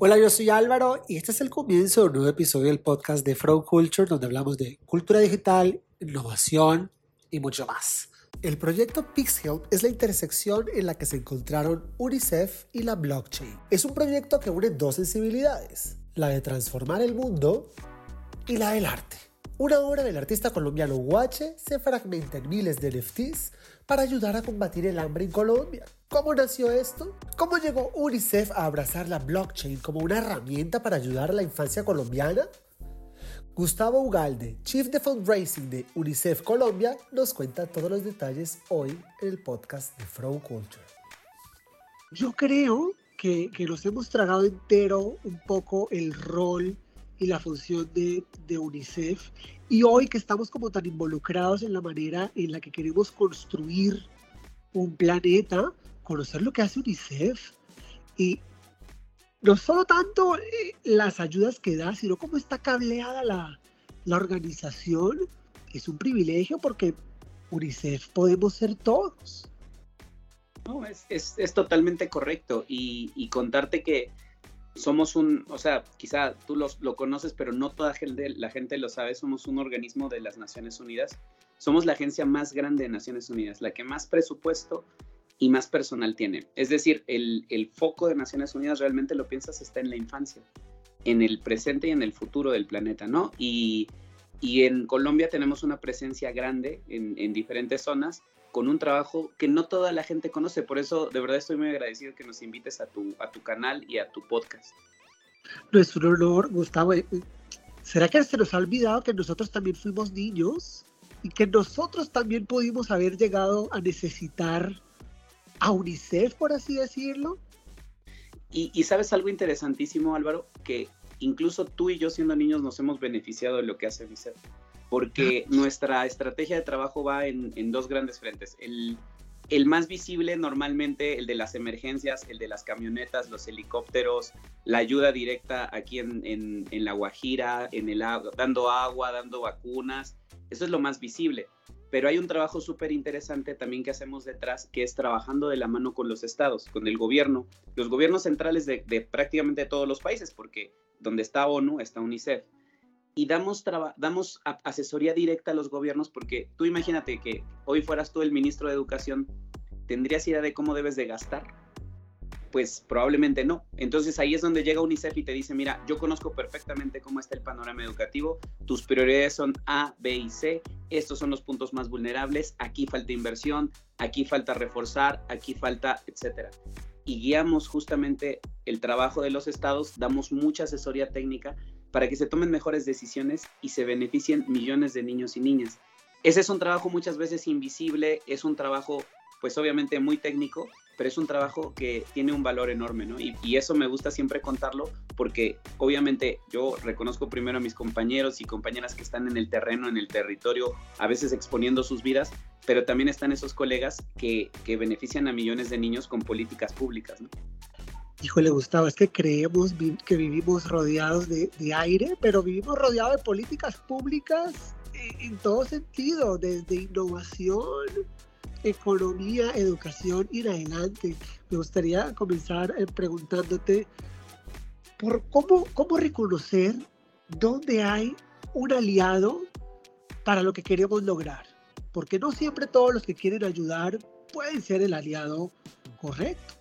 Hola, yo soy Álvaro y este es el comienzo de un nuevo episodio del podcast de From Culture donde hablamos de cultura digital, innovación y mucho más. El proyecto PixHelp es la intersección en la que se encontraron UNICEF y la blockchain. Es un proyecto que une dos sensibilidades, la de transformar el mundo y la del arte. Una obra del artista colombiano Guache se fragmenta en miles de NFTs para ayudar a combatir el hambre en Colombia. ¿Cómo nació esto? ¿Cómo llegó UNICEF a abrazar la blockchain como una herramienta para ayudar a la infancia colombiana? Gustavo Ugalde, Chief de Fundraising de UNICEF Colombia, nos cuenta todos los detalles hoy en el podcast de From Culture. Yo creo que, que nos hemos tragado entero un poco el rol y la función de, de, UNICEF. Y hoy que estamos como tan involucrados en la manera en la que queremos construir un planeta, conocer lo que hace UNICEF y no solo tanto eh, las ayudas que da, sino cómo está cableada la, la organización, es un privilegio porque UNICEF podemos ser todos. No, es, es, es totalmente correcto y, y contarte que somos un, o sea, quizá tú los, lo conoces, pero no toda gente, la gente lo sabe, somos un organismo de las Naciones Unidas. Somos la agencia más grande de Naciones Unidas, la que más presupuesto y más personal tiene. Es decir, el, el foco de Naciones Unidas realmente lo piensas está en la infancia, en el presente y en el futuro del planeta, ¿no? Y, y en Colombia tenemos una presencia grande en, en diferentes zonas con un trabajo que no toda la gente conoce. Por eso, de verdad, estoy muy agradecido que nos invites a tu, a tu canal y a tu podcast. Un honor, Gustavo. Eh, ¿Será que se nos ha olvidado que nosotros también fuimos niños y que nosotros también pudimos haber llegado a necesitar a UNICEF, por así decirlo? Y, y sabes algo interesantísimo, Álvaro, que incluso tú y yo siendo niños nos hemos beneficiado de lo que hace UNICEF porque nuestra estrategia de trabajo va en, dos grandes frentes. El, más visible normalmente, el de las emergencias, el de las camionetas, los helicópteros, la ayuda directa aquí en, en, en La Guajira, en el, dando agua, dando vacunas, eso es lo más visible. Pero hay un trabajo súper interesante también que hacemos detrás, que es trabajando de la mano con los estados, con el gobierno, los gobiernos centrales de, de prácticamente todos los países, porque donde está ONU está UNICEF y damos, damos asesoría directa a los gobiernos porque tú imagínate que hoy fueras tú el ministro de Educación, ¿tendrías idea de cómo debes de gastar? Pues probablemente no. Entonces ahí es donde llega UNICEF y te dice, mira, yo conozco perfectamente cómo está el panorama educativo, tus prioridades son A, B y C, estos son los puntos más vulnerables, aquí falta inversión, aquí falta reforzar, aquí falta, etcétera. Y guiamos justamente el trabajo de los estados, damos mucha asesoría técnica para que se tomen mejores decisiones y se beneficien millones de niños y niñas. Ese es un trabajo muchas veces invisible, es un trabajo pues obviamente muy técnico, pero es un trabajo que tiene un valor enorme, ¿no? Y, y, eso me gusta siempre contarlo porque obviamente yo reconozco primero a mis compañeros y compañeras que están en el terreno, en el territorio, a veces exponiendo sus vidas, pero también están esos colegas que, que benefician a millones de niños con políticas públicas, ¿no? Híjole, Gustavo, es que creemos que vivimos rodeados de, aire, pero vivimos rodeados de políticas públicas en, en, todo sentido, desde innovación, economía, educación y adelante. Me gustaría comenzar eh, preguntándote por cómo, cómo reconocer dónde hay un aliado para lo que queremos lograr. Porque no siempre todos los que quieren ayudar pueden ser el aliado correcto.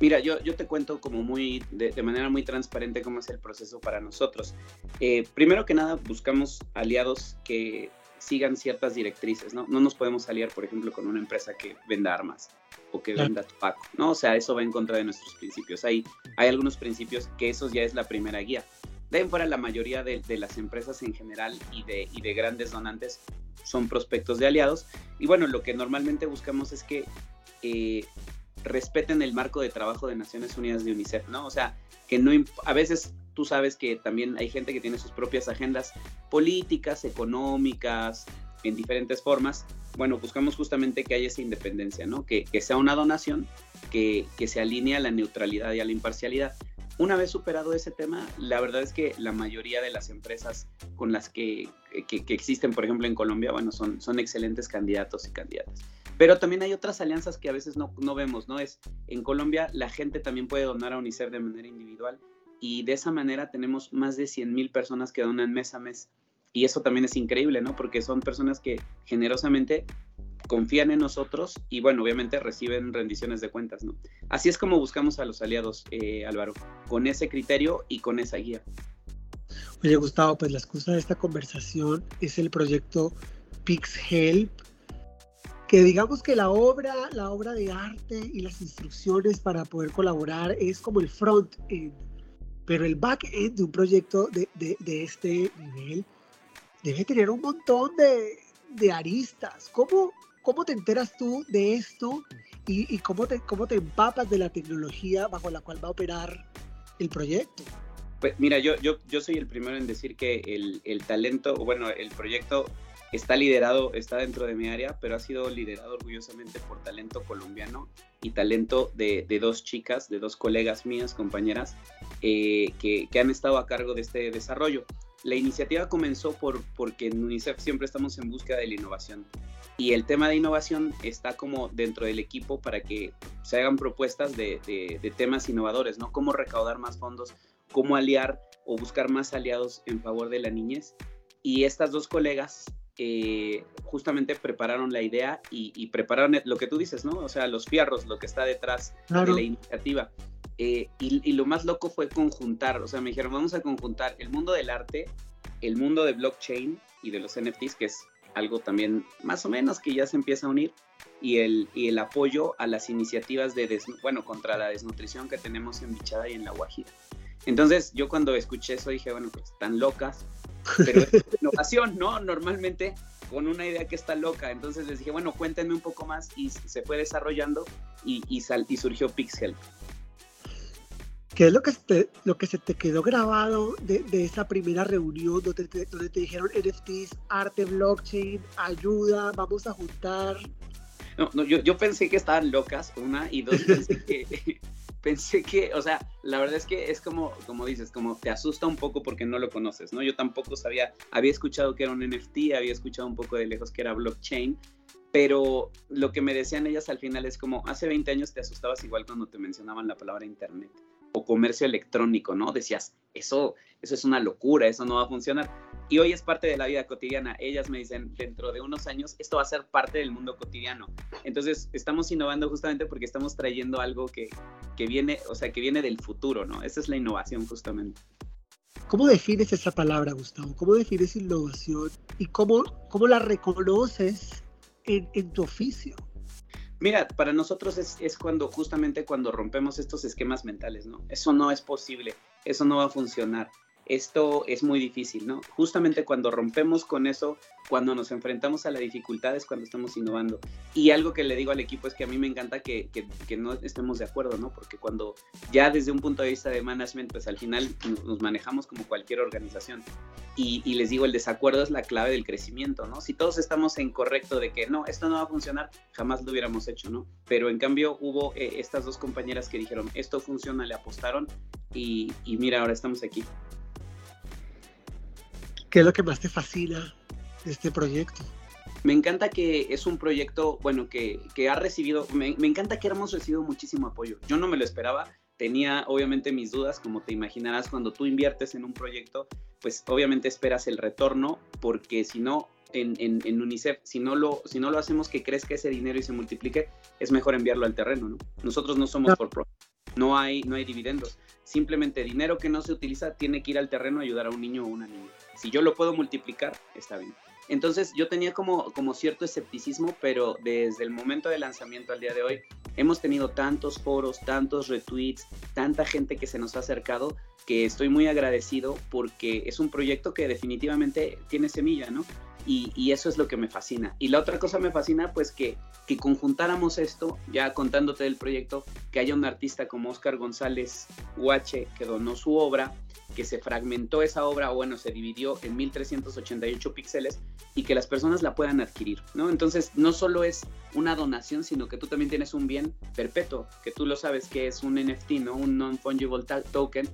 Mira, yo, yo te cuento como muy, de, de, manera muy transparente cómo es el proceso para nosotros. Eh, primero que nada, buscamos aliados que sigan ciertas directrices, ¿no? No nos podemos aliar, por ejemplo, con una empresa que venda armas o que venda tabaco, ¿no? O sea, eso va en contra de nuestros principios. Hay, hay algunos principios que esos ya es la primera guía. De ahí fuera, la mayoría de, de, las empresas en general y de, y de grandes donantes son prospectos de aliados. Y bueno, lo que normalmente buscamos es que eh, respeten el marco de trabajo de Naciones Unidas de UNICEF, ¿no? O sea, que no a veces tú sabes que también hay gente que tiene sus propias agendas políticas, económicas, en diferentes formas. Bueno, buscamos justamente que haya esa independencia, ¿no? Que, sea una donación que, que se alinee a la neutralidad y a la imparcialidad. Una vez superado ese tema, la verdad es que la mayoría de las empresas con las que, que, que existen, por ejemplo, en Colombia, bueno, son, son excelentes candidatos y candidatas. Pero también hay otras alianzas que a veces no, no vemos, ¿no? Es en Colombia la gente también puede donar a UNICEF de manera individual y de esa manera tenemos más de 100 mil personas que donan mes a mes. Y eso también es increíble, ¿no? Porque son personas que generosamente confían en nosotros y bueno, obviamente reciben rendiciones de cuentas, ¿no? Así es como buscamos a los aliados, eh, Álvaro, con ese criterio y con esa guía. Oye, Gustavo, pues la excusa de esta conversación es el proyecto PixHelp, que digamos que la obra, la obra de arte y las instrucciones para poder colaborar es como el front-end, pero el back-end de un proyecto de, de, este nivel debe tener un montón de, de aristas. ¿Cómo, ¿Cómo te enteras tú de esto y, cómo, te, cómo te empapas de la tecnología bajo la cual va a operar el proyecto? Pues mira, yo, yo, yo soy el primero en decir que el, el talento, bueno, el proyecto está liderado, está dentro de mi área, pero ha sido liderado orgullosamente por talento colombiano y talento de, de dos chicas, de dos colegas mías, compañeras, eh, que, que, han estado a cargo de este desarrollo. La iniciativa comenzó por, porque en UNICEF siempre estamos en búsqueda de la innovación y el tema de innovación está como dentro del equipo para que se hagan propuestas de, de, temas innovadores, ¿no? Cómo recaudar más fondos, cómo aliar o buscar más aliados en favor de la niñez. Y estas dos colegas eh, justamente prepararon la idea y, prepararon lo que tú dices, ¿no? O sea, los fierros, lo que está detrás de la iniciativa. Eh, y, y, lo más loco fue conjuntar, o sea, me dijeron, vamos a conjuntar el mundo del arte, el mundo de blockchain y de los NFTs, que es algo también más o menos que ya se empieza a unir, y el, y el apoyo a las iniciativas de, bueno, contra la desnutrición que tenemos en Bichada y en La Guajira. Entonces, yo cuando escuché eso dije, bueno, pues están locas, pero es innovación, ¿no? Normalmente con una idea que está loca. Entonces les dije, bueno, cuéntenme un poco más y se fue desarrollando y, y, sal, y surgió Pixel. ¿Qué es lo que, te, lo que se te quedó grabado de, de esa primera reunión donde te, donde te dijeron NFTs, arte, blockchain, ayuda, vamos a juntar? No, no yo, yo pensé que estaban locas, una, y dos, pensé que, pensé que, o sea, la verdad es que es como, como dices, como te asusta un poco porque no lo conoces, ¿no? Yo tampoco sabía, había escuchado que era un NFT, había escuchado un poco de lejos que era blockchain, pero lo que me decían ellas al final es como, hace 20 años te asustabas igual cuando te mencionaban la palabra internet o comercio electrónico, ¿no? Decías, eso, eso es una locura, eso no va a funcionar. Y hoy es parte de la vida cotidiana. Ellas me dicen, dentro de unos años, esto va a ser parte del mundo cotidiano. Entonces, estamos innovando justamente porque estamos trayendo algo que, que viene, o sea, que viene del futuro, ¿no? Esa es la innovación justamente. ¿Cómo defines esa palabra, Gustavo? ¿Cómo defines innovación y cómo, cómo la reconoces en, en tu oficio? Mira, para nosotros es, es, cuando justamente cuando rompemos estos esquemas mentales, ¿no? Eso no es posible, eso no va a funcionar esto es muy difícil, ¿no? Justamente cuando rompemos con eso, cuando nos enfrentamos a las dificultades, cuando estamos innovando. Y algo que le digo al equipo es que a mí me encanta que, que, no estemos de acuerdo, ¿no? Porque cuando ya desde un punto de vista de management, pues al final nos, manejamos como cualquier organización. Y, y, les digo, el desacuerdo es la clave del crecimiento, ¿no? Si todos estamos en correcto de que no, esto no va a funcionar, jamás lo hubiéramos hecho, ¿no? Pero en cambio hubo eh, estas dos compañeras que dijeron, esto funciona, le apostaron y, y mira, ahora estamos aquí. ¿Qué es lo que más te fascina de este proyecto? Me encanta que es un proyecto, bueno, que, que ha recibido, me, me, encanta que hemos recibido muchísimo apoyo. Yo no me lo esperaba, tenía obviamente mis dudas, como te imaginarás, cuando tú inviertes en un proyecto, pues obviamente esperas el retorno, porque si no, en, en, en, UNICEF, si no, lo, si no lo hacemos que crezca ese dinero y se multiplique, es mejor enviarlo al terreno, ¿no? Nosotros no somos por pro, no hay, no hay dividendos, simplemente dinero que no se utiliza tiene que ir al terreno a ayudar a un niño o una niña. Si yo lo puedo multiplicar, está bien. Entonces yo tenía como, como cierto escepticismo, pero desde el momento de lanzamiento al día de hoy hemos tenido tantos foros, tantos retweets, tanta gente que se nos ha acercado que estoy muy agradecido porque es un proyecto que definitivamente tiene semilla, ¿no? Y, eso es lo que me fascina. Y la otra cosa me fascina, pues que, que conjuntáramos esto, ya contándote del proyecto, que haya un artista como Oscar González Huache que donó su obra, que se fragmentó esa obra, o bueno, se dividió en 1388 píxeles y que las personas la puedan adquirir, ¿no? Entonces, no solo es una donación, sino que tú también tienes un bien perpetuo, que tú lo sabes que es un NFT, ¿no? Un non-fungible token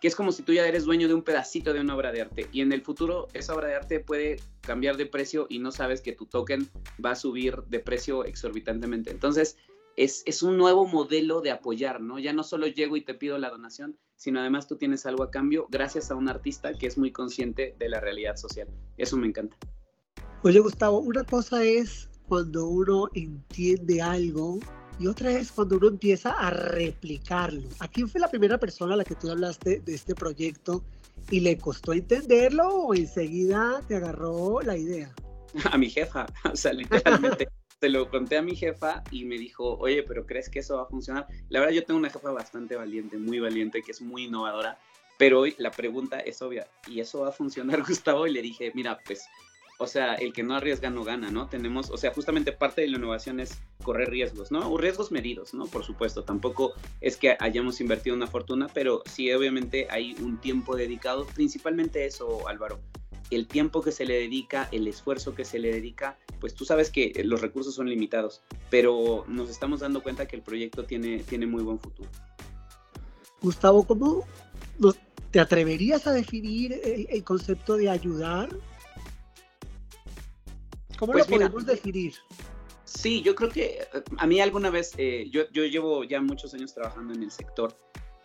que es como si tú ya eres dueño de un pedacito de una obra de arte y en el futuro esa obra de arte puede cambiar de precio y no sabes que tu token va a subir de precio exorbitantemente. Entonces, es, es un nuevo modelo de apoyar, ¿no? Ya no solo llego y te pido la donación, sino además tú tienes algo a cambio gracias a un artista que es muy consciente de la realidad social. Eso me encanta. Oye, Gustavo, una cosa es cuando uno entiende algo y otra es cuando uno empieza a replicarlo. ¿A quién fue la primera persona a la que tú hablaste de este proyecto y le costó entenderlo o enseguida te agarró la idea? A mi jefa, o sea, literalmente. Se lo conté a mi jefa y me dijo, oye, pero ¿crees que eso va a funcionar? La verdad, yo tengo una jefa bastante valiente, muy valiente, que es muy innovadora, pero hoy la pregunta es obvia, ¿y eso va a funcionar, Gustavo? Y le dije, mira, pues o sea, el que no arriesga no gana, ¿no? Tenemos, o sea, justamente parte de la innovación es correr riesgos, ¿no? O riesgos medidos, ¿no? Por supuesto, tampoco es que hayamos invertido una fortuna, pero sí, obviamente hay un tiempo dedicado, principalmente eso, Álvaro. El tiempo que se le dedica, el esfuerzo que se le dedica, pues tú sabes que los recursos son limitados, pero nos estamos dando cuenta que el proyecto tiene, tiene muy buen futuro. Gustavo, ¿cómo te atreverías a definir el concepto de ayudar ¿Cómo pues lo podemos definir? Sí, yo creo que eh, a mí alguna vez, eh, yo, yo, llevo ya muchos años trabajando en el sector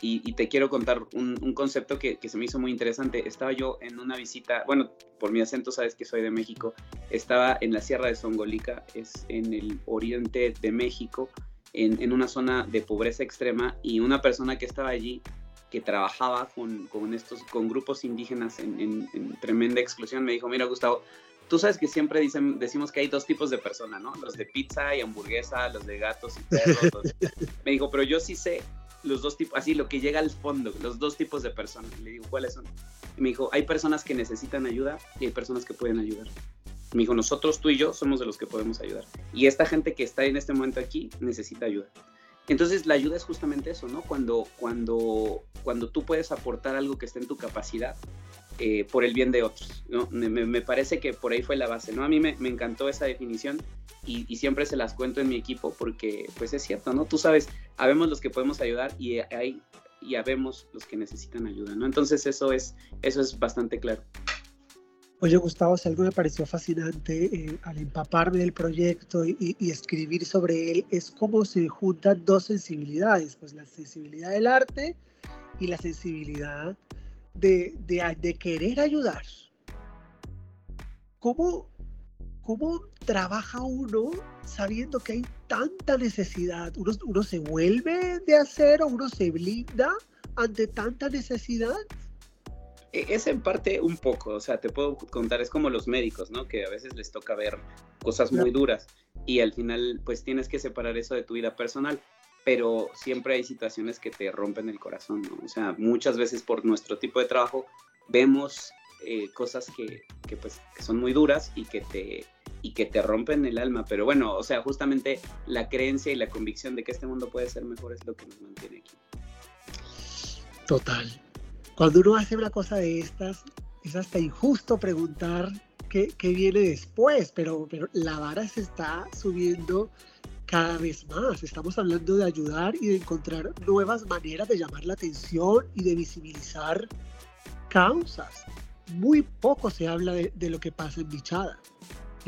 y, te quiero contar un, un concepto que, que, se me hizo muy interesante. Estaba yo en una visita, bueno, por mi acento sabes que soy de México, estaba en la Sierra de Songolica, es en el oriente de México, en, en una zona de pobreza extrema y una persona que estaba allí que trabajaba con, con estos, con grupos indígenas en, en, en tremenda exclusión, me dijo, mira Gustavo, tú sabes que siempre dicen, decimos que hay dos tipos de personas, ¿no? Los de pizza y hamburguesa, los de gatos y perros. Me dijo, pero yo sí sé los dos tipos, así lo que llega al fondo, los dos tipos de personas. Le digo, ¿cuáles son? Y me dijo, hay personas que necesitan ayuda y hay personas que pueden ayudar. Me dijo, nosotros, tú y yo, somos de los que podemos ayudar. Y esta gente que está en este momento aquí necesita ayuda. Entonces la ayuda es justamente eso, ¿no? Cuando, cuando, cuando tú puedes aportar algo que esté en tu capacidad eh, por el bien de otros. ¿no? Me, parece que por ahí fue la base. ¿no? A mí me, encantó esa definición y, siempre se las cuento en mi equipo porque pues es cierto, ¿no? Tú sabes, habemos los que podemos ayudar y hay y habemos los que necesitan ayuda, ¿no? Entonces eso es, eso es bastante claro. Oye, Gustavo, si algo me pareció fascinante eh, al empaparme del proyecto y, y, escribir sobre él, es cómo se juntan dos sensibilidades, pues la sensibilidad del arte y la sensibilidad de, querer ayudar. ¿Cómo, ¿Cómo trabaja uno sabiendo que hay tanta necesidad? ¿Uno, ¿Uno se vuelve de hacer o uno se blinda ante tanta necesidad? E, es en parte un poco, o sea, te puedo contar, es como los médicos, ¿no? Que a veces les toca ver cosas muy duras y al final pues tienes que separar eso de tu vida personal pero siempre hay situaciones que te rompen el corazón, ¿no? O sea, muchas veces por nuestro tipo de trabajo vemos eh, cosas que, que, pues, que son muy duras y que, te, y que te rompen el alma, pero bueno, o sea, justamente la creencia y la convicción de que este mundo puede ser mejor es lo que nos mantiene aquí. Total. Cuando uno hace una cosa de estas, es hasta injusto preguntar qué, qué viene después, pero, pero la vara se está subiendo cada vez más. Estamos hablando de ayudar y de encontrar nuevas maneras de llamar la atención y de visibilizar causas. Muy poco se habla de, lo que pasa en Bichada.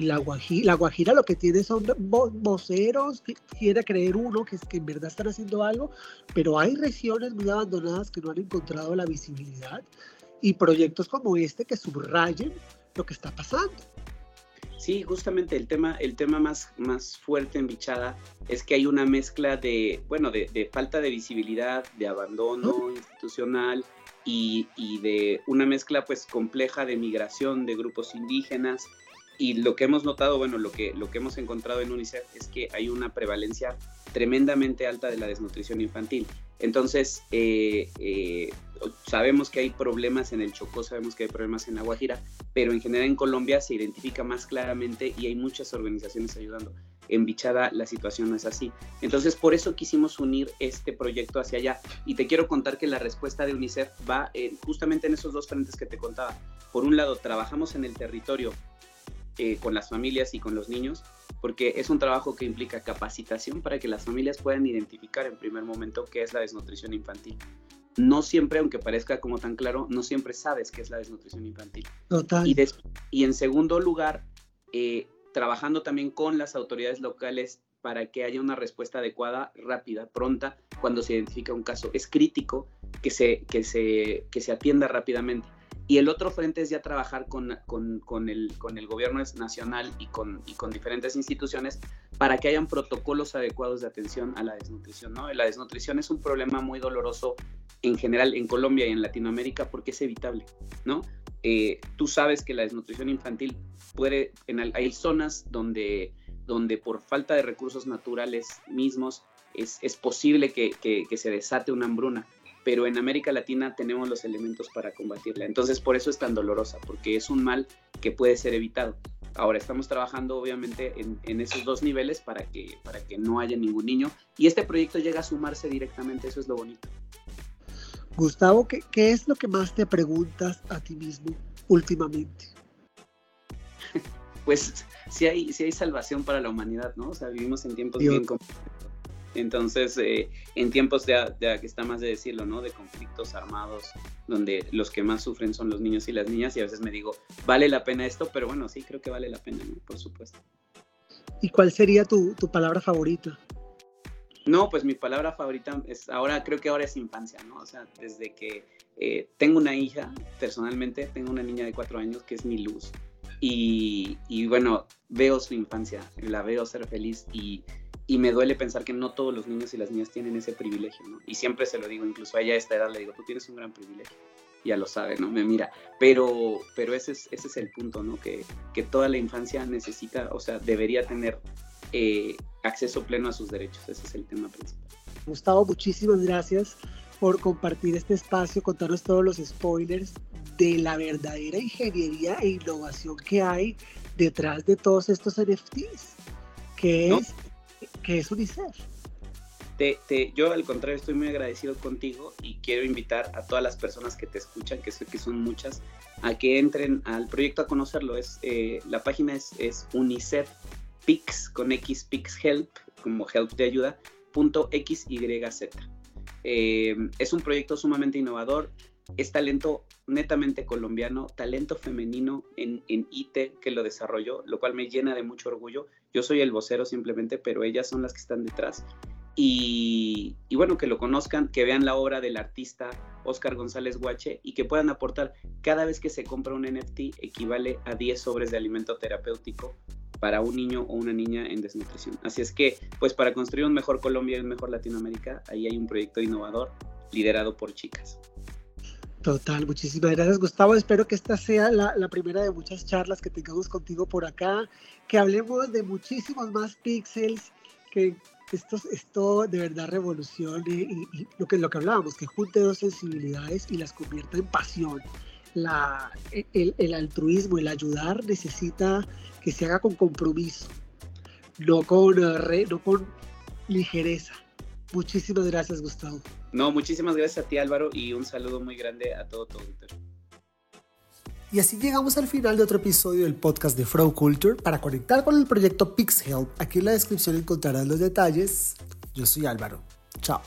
Y la Guajira, la Guajira lo que tiene son voceros, que quiere creer uno que, que en verdad están haciendo algo, pero hay regiones muy abandonadas que no han encontrado la visibilidad y proyectos como este que subrayen lo que está pasando. Sí, justamente el tema, el tema más, más fuerte en Bichada es que hay una mezcla de, bueno, de, falta de visibilidad, de abandono institucional y, y, de una mezcla pues compleja de migración de grupos indígenas. Y lo que hemos notado, bueno, lo que, lo que hemos encontrado en UNICEF es que hay una prevalencia tremendamente alta de la desnutrición infantil. Entonces, eh, eh, sabemos que hay problemas en el Chocó, sabemos que hay problemas en La Guajira, pero en general en Colombia se identifica más claramente y hay muchas organizaciones ayudando. En Bichada la situación no es así. Entonces, por eso quisimos unir este proyecto hacia allá. Y te quiero contar que la respuesta de UNICEF va justamente en esos dos frentes que te contaba. Por un lado, trabajamos en el territorio eh, con las familias y con los niños, porque es un trabajo que implica capacitación para que las familias puedan identificar en primer momento qué es la desnutrición infantil. No siempre, aunque parezca como tan claro, no siempre sabes qué es la desnutrición infantil. Total. Y, y en segundo lugar, eh, trabajando también con las autoridades locales para que haya una respuesta adecuada, rápida, pronta, cuando se identifica un caso. Es crítico que se, que se, que se atienda rápidamente. Y el otro frente es ya trabajar con, con, el, con el gobierno nacional y con, y con diferentes instituciones para que hayan protocolos adecuados de atención a la desnutrición. ¿no? La desnutrición es un problema muy doloroso en general en Colombia y en Latinoamérica porque es evitable. ¿no? Eh, tú sabes que la desnutrición infantil puede, en, hay zonas donde, donde por falta de recursos naturales mismos es, es posible que, que se desate una hambruna pero en América Latina tenemos los elementos para combatirla. Entonces por eso es tan dolorosa, porque es un mal que puede ser evitado. Ahora estamos trabajando obviamente en, esos dos niveles para que, para que no haya ningún niño y este proyecto llega a sumarse directamente, eso es lo bonito. Gustavo, ¿qué, qué es lo que más te preguntas a ti mismo últimamente? pues si hay, si hay salvación para la humanidad, ¿no? O sea, vivimos en tiempos bien complicados entonces, eh, en tiempos de, que está más de decirlo, ¿no? De conflictos armados, donde los que más sufren son los niños y las niñas, y a veces me digo, ¿vale la pena esto? Pero bueno, sí, creo que vale la pena, ¿no? Por supuesto. ¿Y cuál sería tu, palabra favorita? No, pues mi palabra favorita es ahora, creo que ahora es infancia, ¿no? O sea, desde que eh, tengo una hija, personalmente, tengo una niña de cuatro años que es mi luz. Y, y bueno, veo su infancia, la veo ser feliz y y me duele pensar que no todos los niños y las niñas tienen ese privilegio, ¿no? Y siempre se lo digo, incluso a ella a esta edad le digo, tú tienes un gran privilegio. Ya lo sabe, ¿no? Me mira. Pero, pero ese, es, ese es el punto, ¿no? Que, que toda la infancia necesita, o sea, debería tener eh, acceso pleno a sus derechos. Ese es el tema principal. Gustavo, muchísimas gracias por compartir este espacio, contarnos todos los spoilers de la verdadera ingeniería e innovación que hay detrás de todos estos NFTs, que es que es UNICEF. Te, yo al contrario estoy muy agradecido contigo y quiero invitar a todas las personas que te escuchan, que sé que son muchas, a que entren al proyecto a conocerlo. Es, eh, la página es, es UNICEF con X Help, como help de ayuda, punto XYZ. Eh, es un proyecto sumamente innovador, es talento netamente colombiano, talento femenino en, en IT que lo desarrolló, lo cual me llena de mucho orgullo. Yo soy el vocero simplemente, pero ellas son las que están detrás. Y, bueno, que lo conozcan, que vean la obra del artista Oscar González Guache y que puedan aportar. Cada vez que se compra un NFT equivale a 10 sobres de alimento terapéutico para un niño o una niña en desnutrición. Así es que, pues para construir un mejor Colombia y un mejor Latinoamérica, ahí hay un proyecto innovador liderado por chicas. Total, muchísimas gracias Gustavo. Espero que esta sea la, primera de muchas charlas que tengamos contigo por acá, que hablemos de muchísimos más píxeles, que esto, esto de verdad revolucione y, lo, que, lo que hablábamos, que junte dos sensibilidades y las convierta en pasión. La, el, el altruismo, el ayudar necesita que se haga con compromiso, no con, no con ligereza. Muchísimas gracias, Gustavo. No, muchísimas gracias a ti, Álvaro, y un saludo muy grande a todo tu. Y así llegamos al final de otro episodio del podcast de Fro Culture. Para conectar con el proyecto PixHelp, aquí en la descripción encontrarás los detalles. Yo soy Álvaro. Chao.